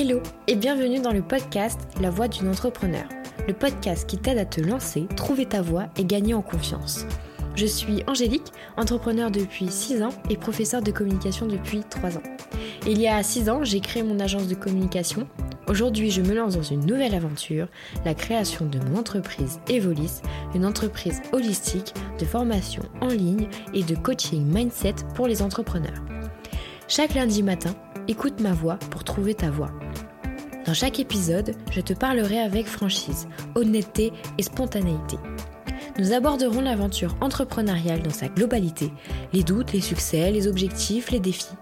Hello et bienvenue dans le podcast La voix d'une entrepreneur, le podcast qui t'aide à te lancer, trouver ta voix et gagner en confiance. Je suis Angélique, entrepreneur depuis 6 ans et professeur de communication depuis 3 ans. Il y a 6 ans, j'ai créé mon agence de communication. Aujourd'hui, je me lance dans une nouvelle aventure, la création de mon entreprise Evolis, une entreprise holistique de formation en ligne et de coaching mindset pour les entrepreneurs. Chaque lundi matin, écoute ma voix pour trouver ta voix. Dans chaque épisode, je te parlerai avec franchise, honnêteté et spontanéité. Nous aborderons l'aventure entrepreneuriale dans sa globalité, les doutes, les succès, les objectifs, les défis.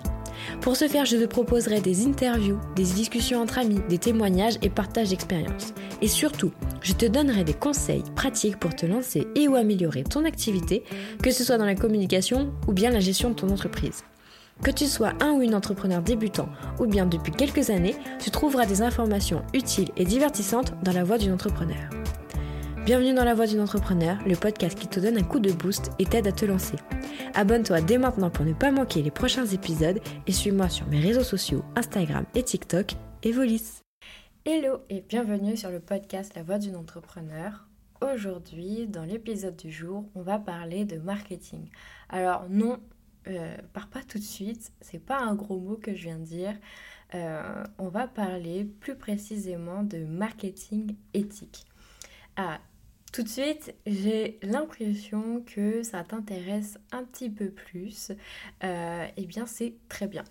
Pour ce faire, je te proposerai des interviews, des discussions entre amis, des témoignages et partage d'expériences. Et surtout, je te donnerai des conseils pratiques pour te lancer et ou améliorer ton activité, que ce soit dans la communication ou bien la gestion de ton entreprise. Que tu sois un ou une entrepreneur débutant ou bien depuis quelques années, tu trouveras des informations utiles et divertissantes dans la voix d'une entrepreneur. Bienvenue dans la voix d'une entrepreneur, le podcast qui te donne un coup de boost et t'aide à te lancer. Abonne-toi dès maintenant pour ne pas manquer les prochains épisodes et suis-moi sur mes réseaux sociaux Instagram et TikTok, Evolis. Hello et bienvenue sur le podcast La voix d'une entrepreneur. Aujourd'hui, dans l'épisode du jour, on va parler de marketing. Alors non, euh, par pas tout de suite, c'est pas un gros mot que je viens de dire. Euh, on va parler plus précisément de marketing éthique. Ah, tout de suite, j'ai l'impression que ça t'intéresse un petit peu plus. Euh, eh bien, c'est très bien.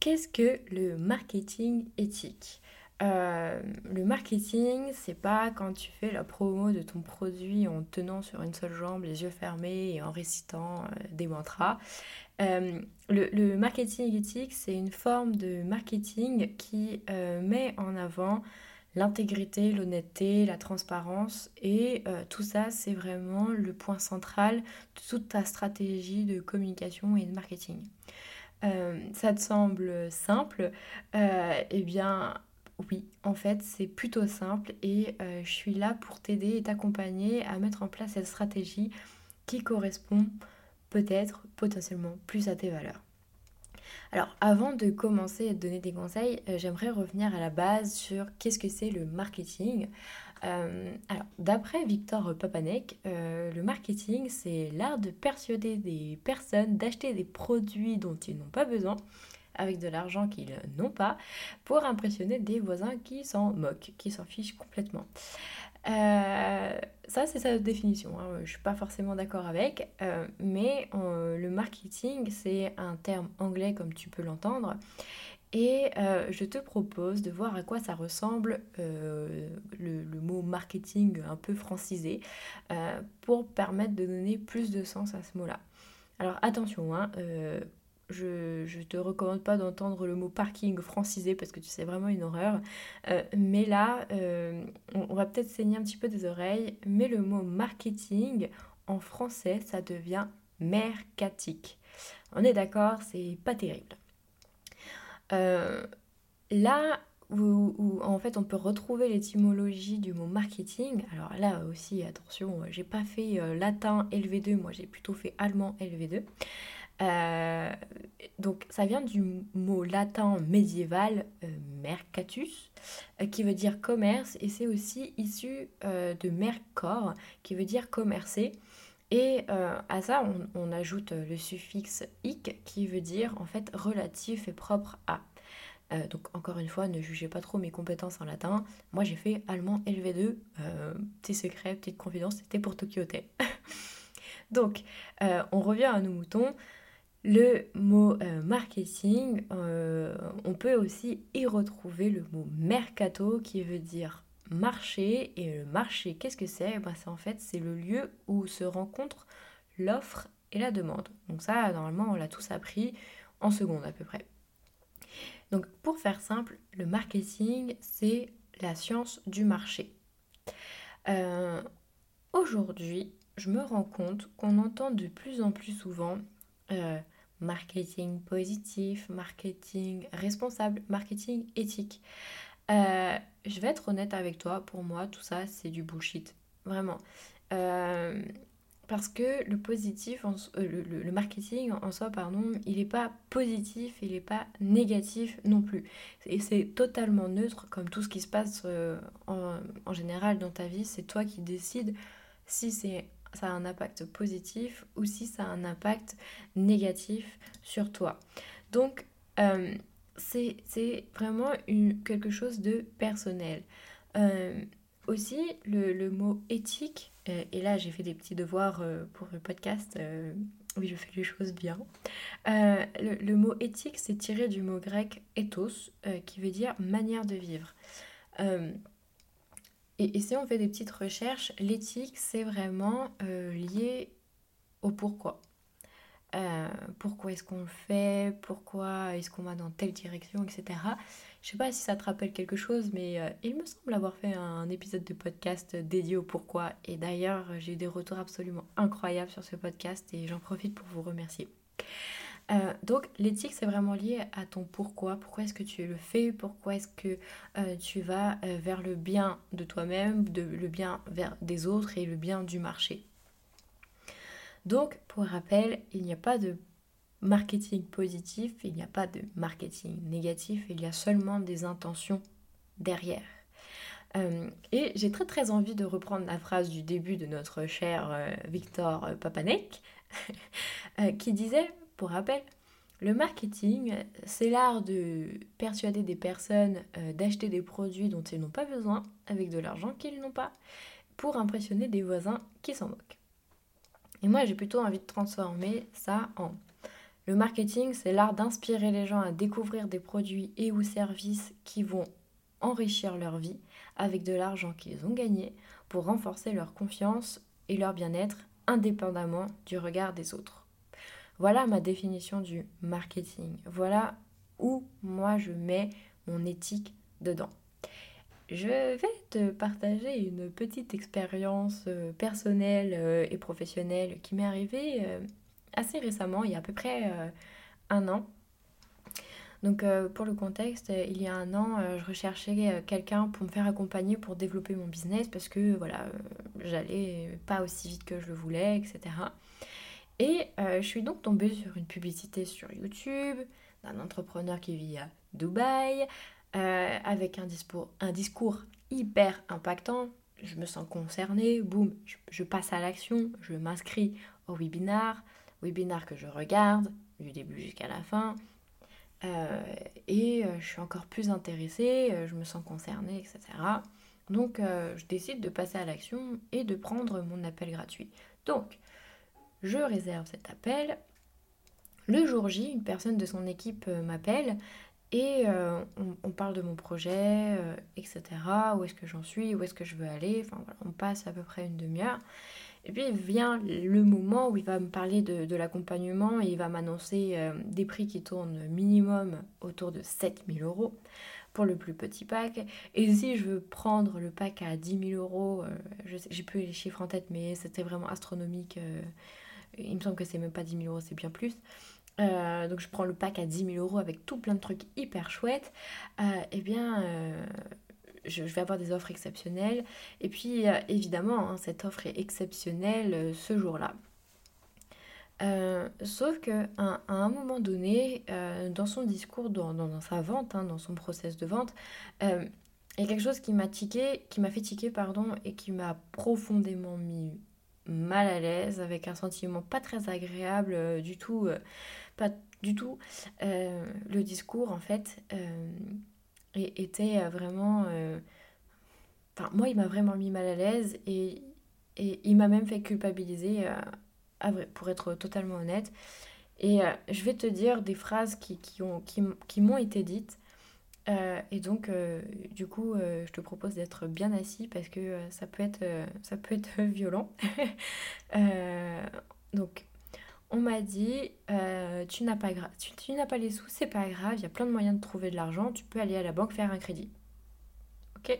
Qu'est-ce que le marketing éthique? Euh, le marketing, c'est pas quand tu fais la promo de ton produit en tenant sur une seule jambe, les yeux fermés et en récitant euh, des mantras. Euh, le, marketing éthique, c'est une forme de marketing qui met en avant l'intégrité, l'honnêteté, la transparence et tout ça, c'est vraiment le point central de toute ta stratégie de communication et de marketing. ça te semble simple, eh bien oui, en fait, c'est plutôt simple et euh, je suis là pour t'aider et t'accompagner à mettre en place cette stratégie qui correspond peut-être potentiellement plus à tes valeurs. Alors avant de commencer à te donner des conseils, euh, j'aimerais revenir à la base sur qu'est-ce que c'est le marketing. Euh, alors d'après Victor Papanek, le marketing c'est l'art de persuader des personnes d'acheter des produits dont ils n'ont pas besoin avec de l'argent qu'ils n'ont pas pour impressionner des voisins qui s'en moquent, qui s'en fichent complètement. Euh, ça, c'est sa définition. Hein. Je ne suis pas forcément d'accord avec, euh, mais euh, le marketing, c'est un terme anglais comme tu peux l'entendre. Et je te propose de voir à quoi ça ressemble le, mot marketing un peu francisé pour permettre de donner plus de sens à ce mot-là. Alors attention, hein, je, je te recommande pas d'entendre le mot parking francisé parce que tu sais vraiment une horreur. Euh, mais là, euh, on, va peut-être saigner un petit peu des oreilles. Mais le mot marketing en français, ça devient mercatique. On est d'accord, c'est pas terrible. Euh, là où, en fait on peut retrouver l'étymologie du mot marketing, alors là aussi attention, j'ai pas fait latin LV2, moi j'ai plutôt fait allemand LV2. Euh, donc ça vient du mot latin médiéval euh, mercatus, euh, qui veut dire commerce, et c'est aussi issu de mercor, qui veut dire commercer. Et à ça, on, ajoute le suffixe ic, qui veut dire en fait relatif et propre à. donc encore une fois, ne jugez pas trop mes compétences en latin. Moi j'ai fait allemand LV2, petit secret, petite confidence, c'était pour Tokyo donc on revient à nos moutons. Le mot euh, marketing, euh, on peut aussi y retrouver le mot mercato qui veut dire marché. Et le marché, qu'est-ce que c'est? Bah, En fait, c'est le lieu où se rencontrent l'offre et la demande. Donc ça, normalement, on l'a tous appris en seconde à peu près. Donc pour faire simple, le marketing, c'est la science du marché. Euh, aujourd'hui, je me rends compte qu'on entend de plus en plus souvent marketing positif, marketing responsable, marketing éthique. Euh, je vais être honnête avec toi, pour moi, tout ça, c'est du bullshit. Vraiment. Euh, parce que le positif, euh, le, marketing en soi, pardon, il n'est pas positif, il n'est pas négatif non plus. Et c'est totalement neutre, comme tout ce qui se passe en, général dans ta vie. C'est toi qui décides si c'est ça a un impact positif ou si ça a un impact négatif sur toi. Donc, euh, c'est vraiment quelque chose de personnel. aussi, le mot éthique, euh, et là, j'ai fait des petits devoirs euh, pour le podcast. Euh, oui, je fais les choses bien. Le, mot éthique, c'est tiré du mot grec ethos, qui veut dire manière de vivre. Et, si on fait des petites recherches, l'éthique, c'est vraiment lié au pourquoi. pourquoi est-ce qu'on le fait, pourquoi est-ce qu'on va dans telle direction, etc. Je sais pas si ça te rappelle quelque chose, mais euh, il me semble avoir fait un épisode de podcast dédié au pourquoi. Et d'ailleurs, j'ai eu des retours absolument incroyables sur ce podcast et j'en profite pour vous remercier. Euh, donc l'éthique c'est vraiment lié à ton pourquoi, pourquoi est-ce que tu le fais, pourquoi est-ce que euh, tu vas vers le bien de toi-même, le bien vers des autres et le bien du marché? Donc pour rappel, il n'y a pas de marketing positif, il n'y a pas de marketing négatif, il y a seulement des intentions derrière. Euh, et j'ai très très envie de reprendre la phrase du début de notre cher euh, Victor Papanek, euh, qui disait, pour rappel, le marketing, c'est l'art de persuader des personnes d'acheter des produits dont ils n'ont pas besoin avec de l'argent qu'ils n'ont pas pour impressionner des voisins qui s'en moquent. Et moi, j'ai plutôt envie de transformer ça en le marketing, c'est l'art d'inspirer les gens à découvrir des produits et ou services qui vont enrichir leur vie avec de l'argent qu'ils ont gagné pour renforcer leur confiance et leur bien-être indépendamment du regard des autres. Voilà ma définition du marketing. Voilà où moi je mets mon éthique dedans. Je vais te partager une petite expérience euh, personnelle euh, et professionnelle qui m'est arrivée euh, assez récemment, il y a à peu près un an. Donc pour le contexte, il y a un an, je recherchais quelqu'un pour me faire accompagner pour développer mon business parce que voilà, j'allais pas aussi vite que je le voulais, etc. Et je suis donc tombée sur une publicité sur YouTube d'un entrepreneur qui vit à Dubaï avec un discours, hyper impactant. Je me sens concernée, boum, je passe à l'action, je m'inscris au webinar, webinaire que je regarde du début jusqu'à la fin. Euh, et euh, je suis encore plus intéressée, euh, je me sens concernée, etc. Donc je décide de passer à l'action et de prendre mon appel gratuit. Donc je réserve cet appel. Le jour J, une personne de son équipe m'appelle et on, on, parle de mon projet, etc. Où est-ce que j'en suis, où est-ce que je veux aller? Enfin voilà, on passe à peu près une demi-heure. Et puis vient le moment où il va me parler de, l'accompagnement et il va m'annoncer euh, des prix qui tournent minimum autour de 7000 euros pour le plus petit pack. Et si je veux prendre le pack à 10 000 euros, euh, j'ai plus les chiffres en tête, mais c'était vraiment astronomique. Euh, il me semble que c'est même pas 10 000 euros, c'est bien plus. donc je prends le pack à 10 000 euros avec tout plein de trucs hyper chouettes. et eh bien, je, vais avoir des offres exceptionnelles. Et puis, euh, évidemment, hein, cette offre est exceptionnelle euh, ce jour-là. Euh, sauf qu'à à un moment donné, dans son discours, dans, sa vente, hein, dans son process de vente, il y a quelque chose qui m'a tiqué, qui m'a fait tiquer, pardon, et qui m'a profondément mis mal à l'aise, avec un sentiment pas très agréable du tout, pas du tout. le discours, en fait, était euh, vraiment... Euh, enfin, moi, il m'a vraiment mis mal à l'aise et, il m'a même fait culpabiliser, euh, pour être totalement honnête. Et je vais te dire des phrases qui m'ont été dites. Et donc, du coup, je te propose d'être bien assis parce que ça, peut être, ça peut être violent. donc, on m'a dit euh, tu n'as pas, tu, n'as pas les sous, c'est pas grave, il y a plein de moyens de trouver de l'argent, tu peux aller à la banque faire un crédit. Ok?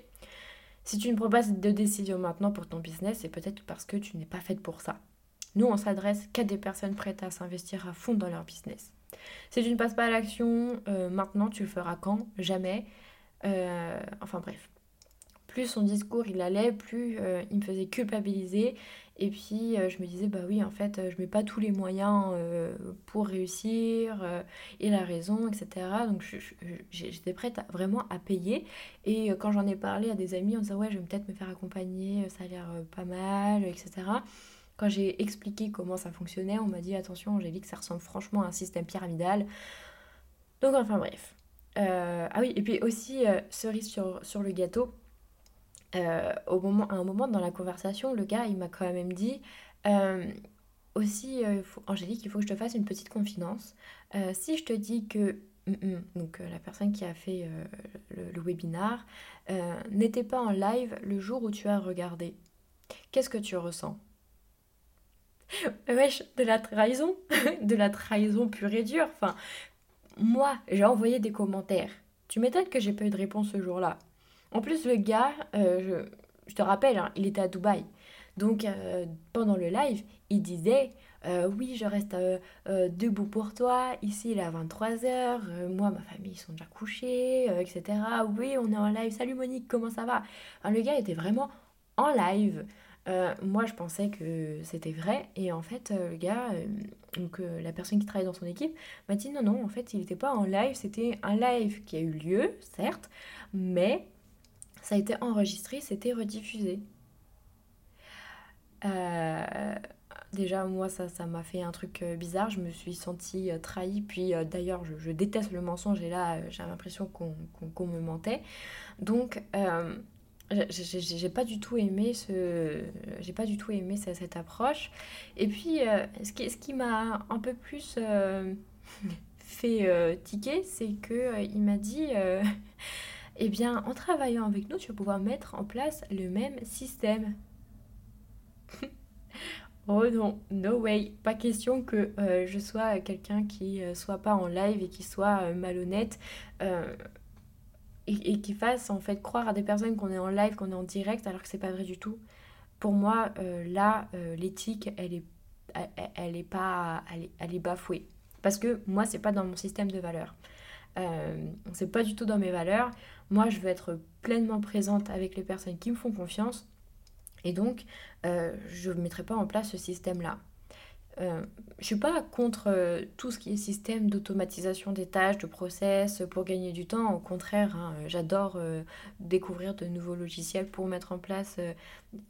Si tu ne prends pas de décision maintenant pour ton business, c'est peut-être parce que tu n'es pas faite pour ça. Nous, on s'adresse qu'à des personnes prêtes à s'investir à fond dans leur business. Si tu ne passes pas à l'action euh, maintenant, tu le feras quand? Jamais. Euh, enfin bref. plus son discours il allait, plus il me faisait culpabiliser. Et puis je me disais, bah oui, en fait, je mets pas tous les moyens pour réussir, et la raison, etc. Donc j'étais prête vraiment à payer. Et quand j'en ai parlé à des amis, on disait, ouais, je vais peut-être me faire accompagner, ça a l'air pas mal, etc. Quand j'ai expliqué comment ça fonctionnait, on m'a dit, attention, Angélique, ça ressemble franchement à un système pyramidal. Donc enfin bref. Euh, ah oui, et puis aussi, euh, cerise sur, sur, le gâteau, euh, au moment, à un moment dans la conversation, le gars, il m'a quand même dit, aussi, Angélique, il faut que je te fasse une petite confidence. si je te dis que, mm, mm, donc la personne qui a fait le, le, webinar, n'était pas en live le jour où tu as regardé, qu'est-ce que tu ressens? Wesh, de la trahison, de la trahison pure et dure. Enfin, moi, j'ai envoyé des commentaires. Tu m'étonnes que j'ai pas eu de réponse ce jour-là. En plus, le gars, euh, je, te rappelle, hein, il était à Dubaï. Donc, euh, pendant le live, il disait euh, Oui, je reste debout pour toi. Ici, il est à 23h. moi, ma famille, ils sont déjà couchés, etc. Oui, on est en live. Salut Monique, comment ça va? Le gars était vraiment en live. Euh, moi, je pensais que c'était vrai. Et en fait, euh, le gars, euh, donc la personne qui travaille dans son équipe, m'a dit non, non, en fait, il n'était pas en live. C'était un live qui a eu lieu, certes, mais ça a été enregistré, c'était rediffusé. déjà, moi, ça ça m'a fait un truc bizarre. Je me suis sentie trahie. Puis d'ailleurs, je, déteste le mensonge. Et là, j'ai l'impression qu'on me mentait. Donc j'ai pas du tout aimé ce j'ai pas du tout aimé cette, approche. Et puis euh, ce qui, ce qui m'a un peu plus euh, fait euh, tiquer c'est que il m'a dit eh bien en travaillant avec nous tu vas pouvoir mettre en place le même système. Oh non no way. Pas question que je sois quelqu'un qui soit pas en live et qui soit malhonnête et, qui fasse en fait croire à des personnes qu'on est en live, qu'on est en direct, alors que c'est pas vrai du tout. Pour moi, euh, là, euh, l'éthique, elle est, elle, est pas, elle est, bafouée. Parce que moi, c'est pas dans mon système de valeurs. Euh, c'est pas du tout dans mes valeurs. Moi, je veux être pleinement présente avec les personnes qui me font confiance. Et donc, je ne mettrai pas en place ce système-là. Euh, je suis pas contre euh, tout ce qui est système d'automatisation des tâches, de process pour gagner du temps. Au contraire, hein, j'adore euh, découvrir de nouveaux logiciels pour mettre en place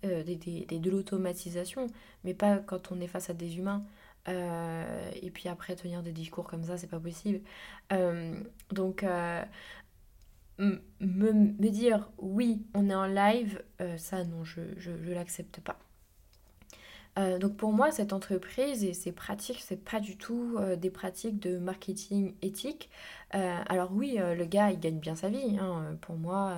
des, de l'automatisation, mais pas quand on est face à des humains. et puis après, tenir des discours comme ça, c'est pas possible. donc, me, me, dire oui, on est en live, ça non, je, je, je l'accepte pas. Euh, donc pour moi, cette entreprise et ces pratiques, c'est pas du tout euh, des pratiques de marketing éthique. Euh, alors oui, le gars, il gagne bien sa vie. Hein. Pour moi,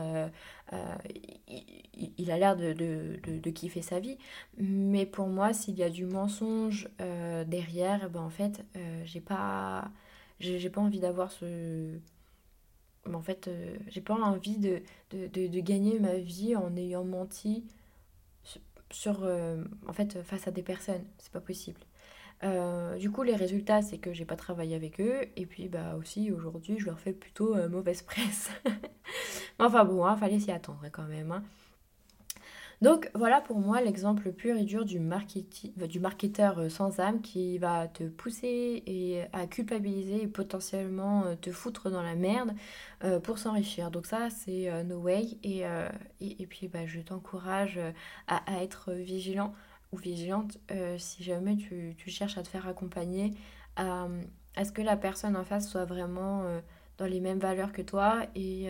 il, a l'air de, de, de, kiffer sa vie. Mais pour moi, s'il y a du mensonge derrière, eh ben en fait, j'ai pas, j'ai pas envie d'avoir ce en fait, j'ai pas envie de, de, de, gagner ma vie en ayant menti sur, euh, en fait, face à des personnes. C'est pas possible. Euh, du coup, les résultats, c'est que j'ai pas travaillé avec eux. Et puis, bah aussi, aujourd'hui, je leur fais plutôt euh, mauvaise presse. enfin bon, il hein, fallait s'y attendre quand même. Hein. Donc voilà pour moi l'exemple pur et dur du, du marketeur euh, sans âme qui va te pousser et à culpabiliser et potentiellement euh, te foutre dans la merde euh, pour s'enrichir. Donc ça c'est no way et, et, puis bah, je t'encourage à, être vigilant ou vigilante si jamais tu, tu, cherches à te faire accompagner à, à, ce que la personne en face soit vraiment dans les mêmes valeurs que toi et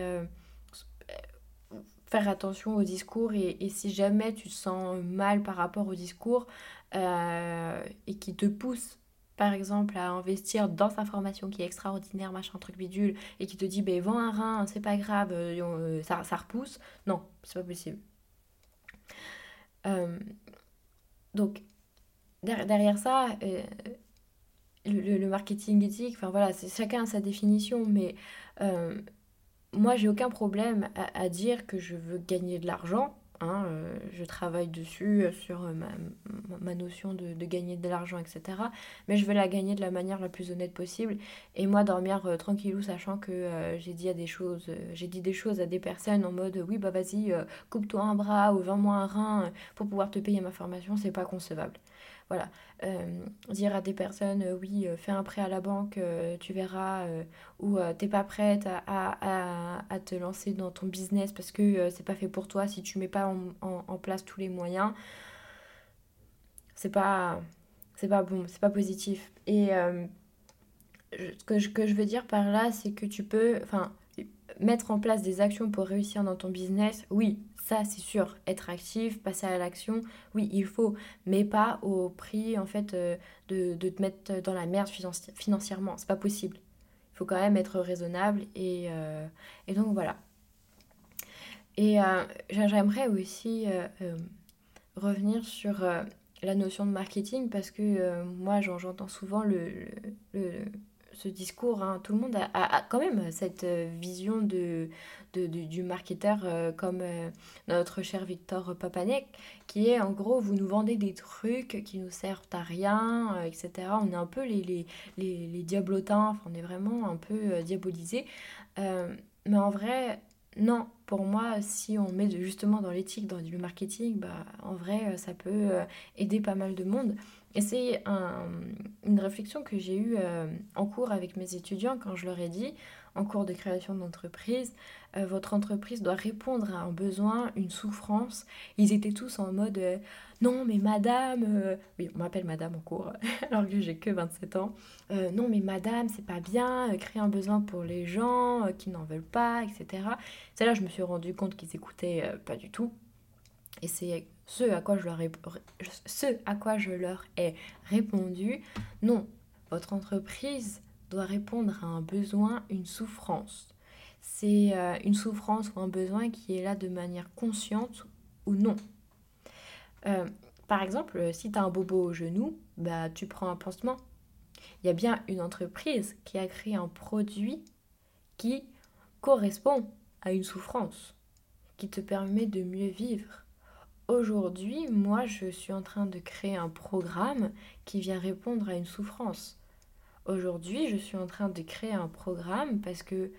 faire attention au discours et, si jamais tu te sens mal par rapport au discours euh, et qui te pousse par exemple à investir dans sa formation qui est extraordinaire, machin, truc bidule, et qui te dit, ben vends un rein, c'est pas grave, euh, euh, ça, ça, repousse, non, c'est pas possible. donc, derrière ça, le, le, marketing éthique, enfin voilà, chacun a sa définition, mais moi, j'ai aucun problème à, dire que je veux gagner de l'argent. Hein, euh, je travaille dessus, euh, sur euh, ma, notion de, gagner de l'argent, etc. Mais je veux la gagner de la manière la plus honnête possible. Et moi, dormir tranquillou, sachant que j'ai dit, à des choses, j'ai dit des choses à des personnes en mode oui, bah vas-y, coupe-toi un bras ou vends-moi un rein pour pouvoir te payer ma formation, c'est pas concevable. Voilà. Euh, dire à des personnes, euh, oui, euh, fais un prêt à la banque, tu verras, ou t'es pas prête à, te lancer dans ton business parce que c'est pas fait pour toi si tu mets pas en, place tous les moyens. C'est pas, c'est pas bon, c'est pas positif. Et ce que je, que je veux dire par là, c'est que tu peux, enfin, mettre en place des actions pour réussir dans ton business, oui, ça c'est sûr. Être actif, passer à l'action, oui, il faut, mais pas au prix en fait euh, de, te mettre dans la merde financièrement. C'est pas possible. Il faut quand même être raisonnable et, euh, donc voilà. Et euh, j'aimerais aussi revenir sur la notion de marketing parce que moi j'entends souvent le ce discours. Hein. Tout le monde a, quand même cette euh, vision de, du marketeur euh, comme euh, notre cher Victor Papanek, qui est en gros, vous nous vendez des trucs qui nous servent à rien, etc. On est un peu les, les, diablotins, on est vraiment un peu diabolisés. mais en vrai, non, pour moi, si on met justement dans l'éthique, dans du marketing, bah, en vrai, ça peut aider pas mal de monde. Et c'est une réflexion que j'ai eue euh, en cours avec mes étudiants quand je leur ai dit, en cours de création d'entreprise, euh, votre entreprise doit répondre à un besoin, une souffrance. Ils étaient tous en mode euh, non mais madame, oui on m'appelle madame en cours alors que j'ai que 27 ans, non mais madame c'est pas bien, créer un besoin pour les gens qui n'en veulent pas, etc. C'est là je me suis rendu compte qu'ils écoutaient pas du tout. Et c'est ce à quoi je leur ai, ce à quoi je leur ai répondu, non, votre entreprise doit répondre à un besoin, une souffrance. C'est euh, une souffrance ou un besoin qui est là de manière consciente ou non. Euh, par exemple, si tu as un bobo au genou, bah, tu prends un pansement. Il y a bien une entreprise qui a créé un produit qui correspond à une souffrance, qui te permet de mieux vivre, Aujourd'hui, moi, je suis en train de créer un programme qui vient répondre à une souffrance. Aujourd'hui, je suis en train de créer un programme parce que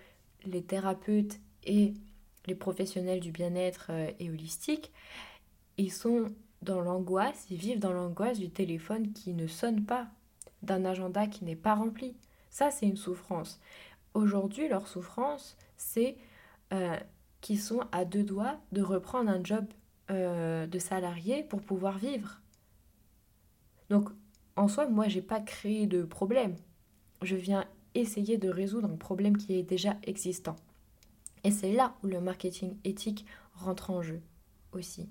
les thérapeutes et les professionnels du bien-être euh, et holistique, ils sont dans l'angoisse, ils vivent dans l'angoisse du téléphone qui ne sonne pas, d'un agenda qui n'est pas rempli. Ça, c'est une souffrance. Aujourd'hui, leur souffrance, c'est euh, qu'ils sont à deux doigts de reprendre un job euh, de salariés pour pouvoir vivre. Donc, en soi, moi, j'ai pas créé de problème. Je viens essayer de résoudre un problème qui est déjà existant. Et c'est là où le marketing éthique rentre en jeu aussi.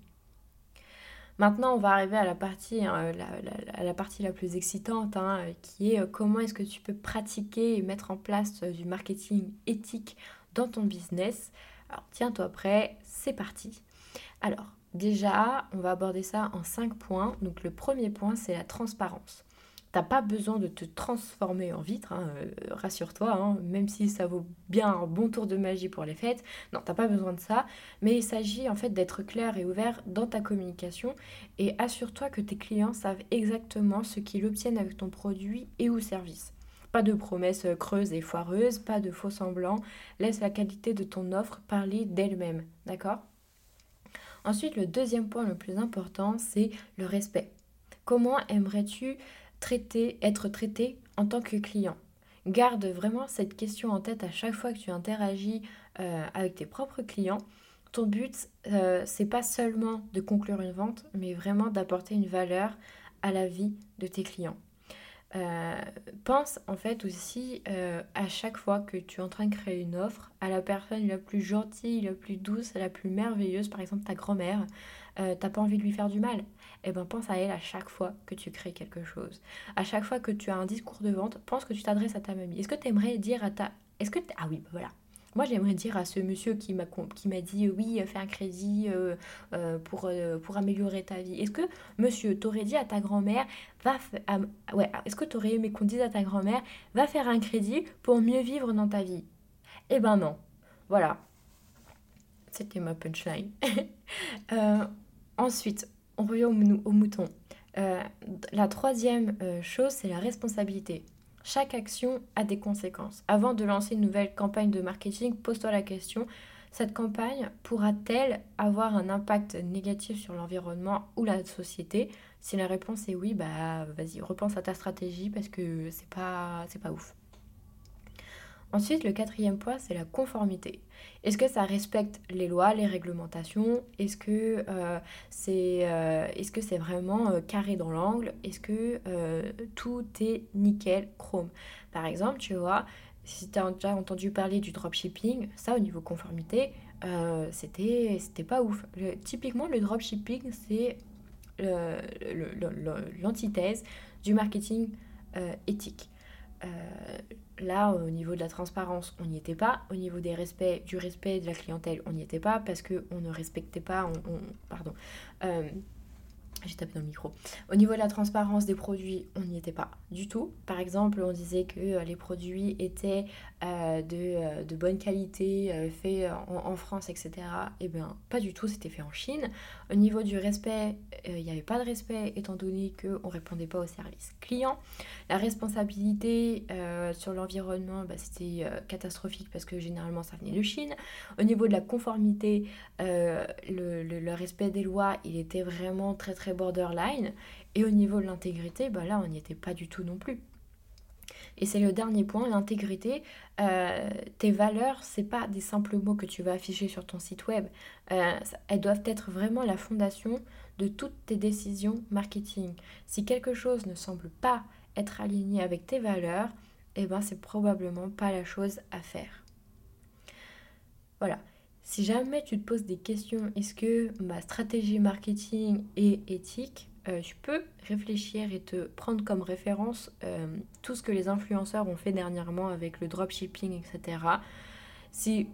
Maintenant, on va arriver à la partie, hein, la, la, partie la plus excitante, hein, qui est euh, comment est-ce que tu peux pratiquer et mettre en place euh, du marketing éthique dans ton business. Alors, tiens-toi prêt, c'est parti. Alors, Déjà, on va aborder ça en cinq points. Donc le premier point, c'est la transparence. T'as pas besoin de te transformer en vitre, hein, euh, rassure-toi, hein, même si ça vaut bien un bon tour de magie pour les fêtes. Non, t'as pas besoin de ça, mais il s'agit en fait d'être clair et ouvert dans ta communication et assure-toi que tes clients savent exactement ce qu'ils obtiennent avec ton produit et ou service. Pas de promesses creuses et foireuses, pas de faux semblants. Laisse la qualité de ton offre parler d'elle-même, d'accord? Ensuite, le deuxième point le plus important, c'est le respect. Comment aimerais-tu traiter, être traité en tant que client? Garde vraiment cette question en tête à chaque fois que tu interagis euh, avec tes propres clients. Ton but, euh, c'est pas seulement de conclure une vente, mais vraiment d'apporter une valeur à la vie de tes clients. Euh, pense en fait aussi euh, à chaque fois que tu es en train de créer une offre à la personne la plus gentille, la plus douce, la plus merveilleuse, par exemple ta grand-mère, euh, t'as pas envie de lui faire du mal, et eh ben pense à elle à chaque fois que tu crées quelque chose. À chaque fois que tu as un discours de vente, pense que tu t'adresses à ta mamie. Est-ce que tu aimerais dire à ta... Est-ce que... Ah oui, bah voilà. Moi, j'aimerais dire à ce monsieur qui m'a dit oui, fais un crédit euh, euh, pour, euh, pour améliorer ta vie. Est-ce que monsieur t'aurais dit à ta grand-mère va ouais, est-ce que t'aurais aimé qu'on dise à ta grand-mère va faire un crédit pour mieux vivre dans ta vie? Eh ben non. Voilà. c'était ma punchline. Euh, ensuite, on revient au, mouton. Euh, la troisième euh, chose, c'est la responsabilité. Chaque action a des conséquences. Avant de lancer une nouvelle campagne de marketing, pose-toi la question, cette campagne pourra-t-elle avoir un impact négatif sur l'environnement ou la société? Si la réponse est oui, bah vas-y, repense à ta stratégie parce que c'est pas, c'est pas ouf. Ensuite, le quatrième point, c'est la conformité. Est-ce que ça respecte les lois, les réglementations? Est-ce que euh, c'est euh, est -ce vraiment euh, carré dans l'angle? Est-ce que tout est nickel, chrome? Par exemple, tu vois, si tu as déjà entendu parler du dropshipping, ça au niveau conformité, c'était pas ouf. typiquement, le dropshipping, c'est l'antithèse du marketing éthique. Là, au niveau de la transparence, on n'y était pas. Au niveau des respects, du respect de la clientèle, on n'y était pas parce qu'on ne respectait pas. On, pardon. Euh, j'ai tapé dans le micro. Au niveau de la transparence des produits, on n'y était pas du tout. Par exemple, on disait que euh, les produits étaient euh, de, de, bonne qualité, faits en, France, etc. Eh bien, pas du tout, c'était fait en Chine. Au niveau du respect, il n'y avait pas de respect étant donné qu'on ne répondait pas au service client. La responsabilité sur l'environnement, bah, c'était catastrophique parce que généralement ça venait de Chine. Au niveau de la conformité, le, le respect des lois, il était vraiment très très borderline. Et au niveau de l'intégrité, bah là, on n'y était pas du tout non plus. Et c'est le dernier point, l'intégrité. Euh, tes valeurs, c'est pas des simples mots que tu vas afficher sur ton site web. Euh, elles doivent être vraiment la fondation de toutes tes décisions marketing. Si quelque chose ne semble pas être aligné avec tes valeurs, eh ben c'est probablement pas la chose à faire. Voilà. Si jamais tu te poses des questions, est-ce que ma stratégie marketing est éthique? Euh, Tu peux réfléchir et te prendre comme référence euh, tout ce que les influenceurs ont fait dernièrement avec le dropshipping, etc. Si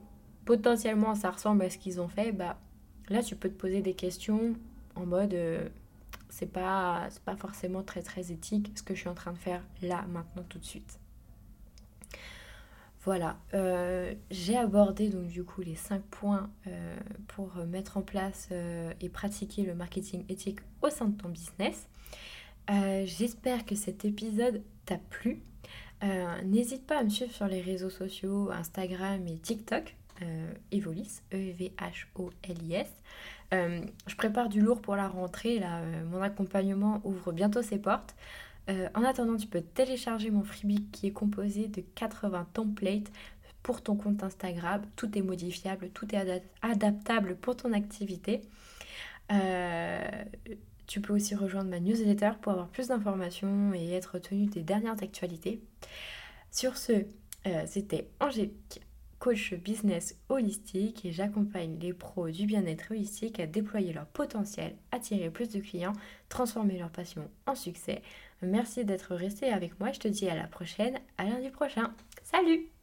potentiellement ça ressemble à ce qu'ils ont fait, bah là tu peux te poser des questions en mode euh, c'est pas, pas forcément très très éthique ce que je suis en train de faire là, maintenant, tout de suite. Voilà, euh, j'ai abordé donc du coup les 5 points euh, pour mettre en place euh, et pratiquer le marketing éthique au sein de ton business. J'espère que cet épisode t'a plu. N'hésite pas à me suivre sur les réseaux sociaux, Instagram et TikTok, Evolis, E-V-H-O-L-I-S. je prépare du lourd pour la rentrée, mon accompagnement ouvre bientôt ses portes. Euh, en attendant, tu peux télécharger mon freebie qui est composé de 80 templates pour ton compte Instagram. Tout est modifiable, tout est adaptable pour ton activité. Euh, tu peux aussi rejoindre ma newsletter pour avoir plus d'informations et être tenu des dernières actualités. Sur ce, euh, c'était Angélique coach business holistique et j'accompagne les pros du bien-être holistique à déployer leur potentiel, attirer plus de clients, transformer leur passion en succès. Merci d'être resté avec moi, je te dis à la prochaine, à lundi prochain. Salut